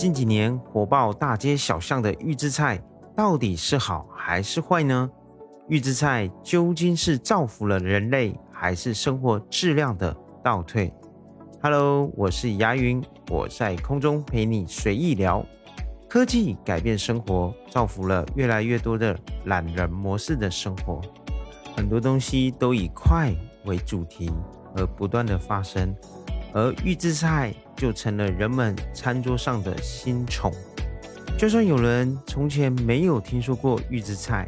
近几年火爆大街小巷的预制菜，到底是好还是坏呢？预制菜究竟是造福了人类，还是生活质量的倒退？Hello，我是牙云，我在空中陪你随意聊。科技改变生活，造福了越来越多的懒人模式的生活。很多东西都以快为主题而不断的发生，而预制菜。就成了人们餐桌上的新宠。就算有人从前没有听说过预制菜，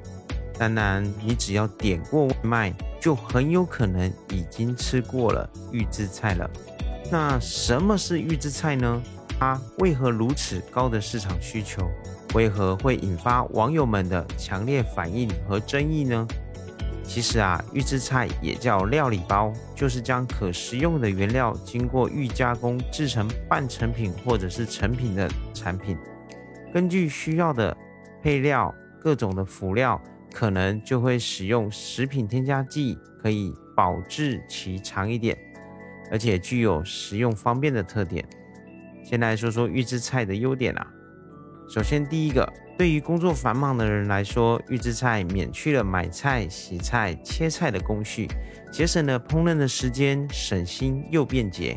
当然你只要点过外卖，就很有可能已经吃过了预制菜了。那什么是预制菜呢？它为何如此高的市场需求？为何会引发网友们的强烈反应和争议呢？其实啊，预制菜也叫料理包，就是将可食用的原料经过预加工制成半成品或者是成品的产品。根据需要的配料、各种的辅料，可能就会使用食品添加剂，可以保质期长一点，而且具有食用方便的特点。先来说说预制菜的优点啊。首先，第一个，对于工作繁忙的人来说，预制菜免去了买菜、洗菜、切菜的工序，节省了烹饪的时间，省心又便捷。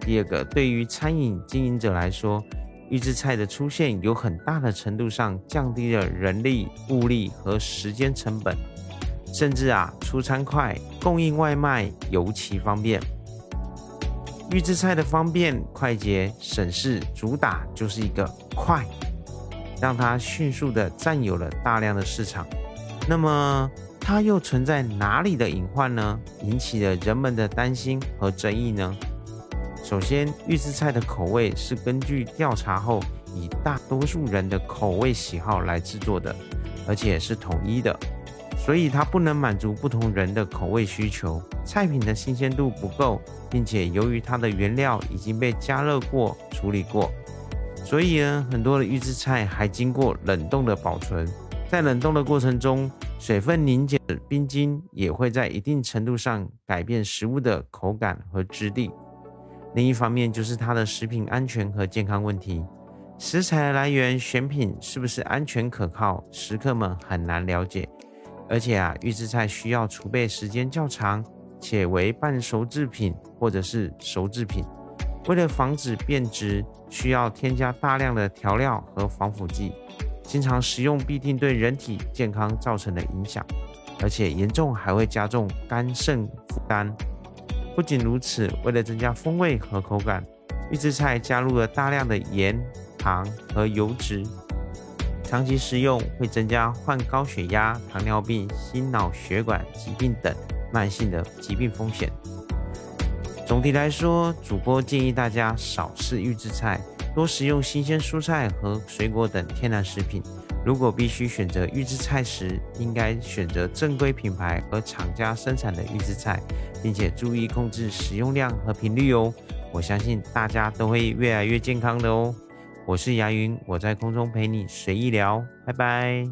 第二个，对于餐饮经营者来说，预制菜的出现有很大的程度上降低了人力、物力和时间成本，甚至啊，出餐快，供应外卖尤其方便。预制菜的方便、快捷、省事，主打就是一个快。让它迅速的占有了大量的市场，那么它又存在哪里的隐患呢？引起了人们的担心和争议呢？首先，预制菜的口味是根据调查后以大多数人的口味喜好来制作的，而且是统一的，所以它不能满足不同人的口味需求。菜品的新鲜度不够，并且由于它的原料已经被加热过、处理过。所以呢，很多的预制菜还经过冷冻的保存，在冷冻的过程中，水分凝结的冰晶也会在一定程度上改变食物的口感和质地。另一方面，就是它的食品安全和健康问题，食材来源选品是不是安全可靠，食客们很难了解。而且啊，预制菜需要储备时间较长，且为半熟制品或者是熟制品。为了防止变质，需要添加大量的调料和防腐剂，经常食用必定对人体健康造成的影响，而且严重还会加重肝肾负担。不仅如此，为了增加风味和口感，预制菜加入了大量的盐、糖和油脂，长期食用会增加患高血压、糖尿病、心脑血管疾病等慢性的疾病风险。总体来说，主播建议大家少吃预制菜，多食用新鲜蔬菜和水果等天然食品。如果必须选择预制菜时，应该选择正规品牌和厂家生产的预制菜，并且注意控制食用量和频率哦。我相信大家都会越来越健康的哦。我是牙云，我在空中陪你随意聊，拜拜。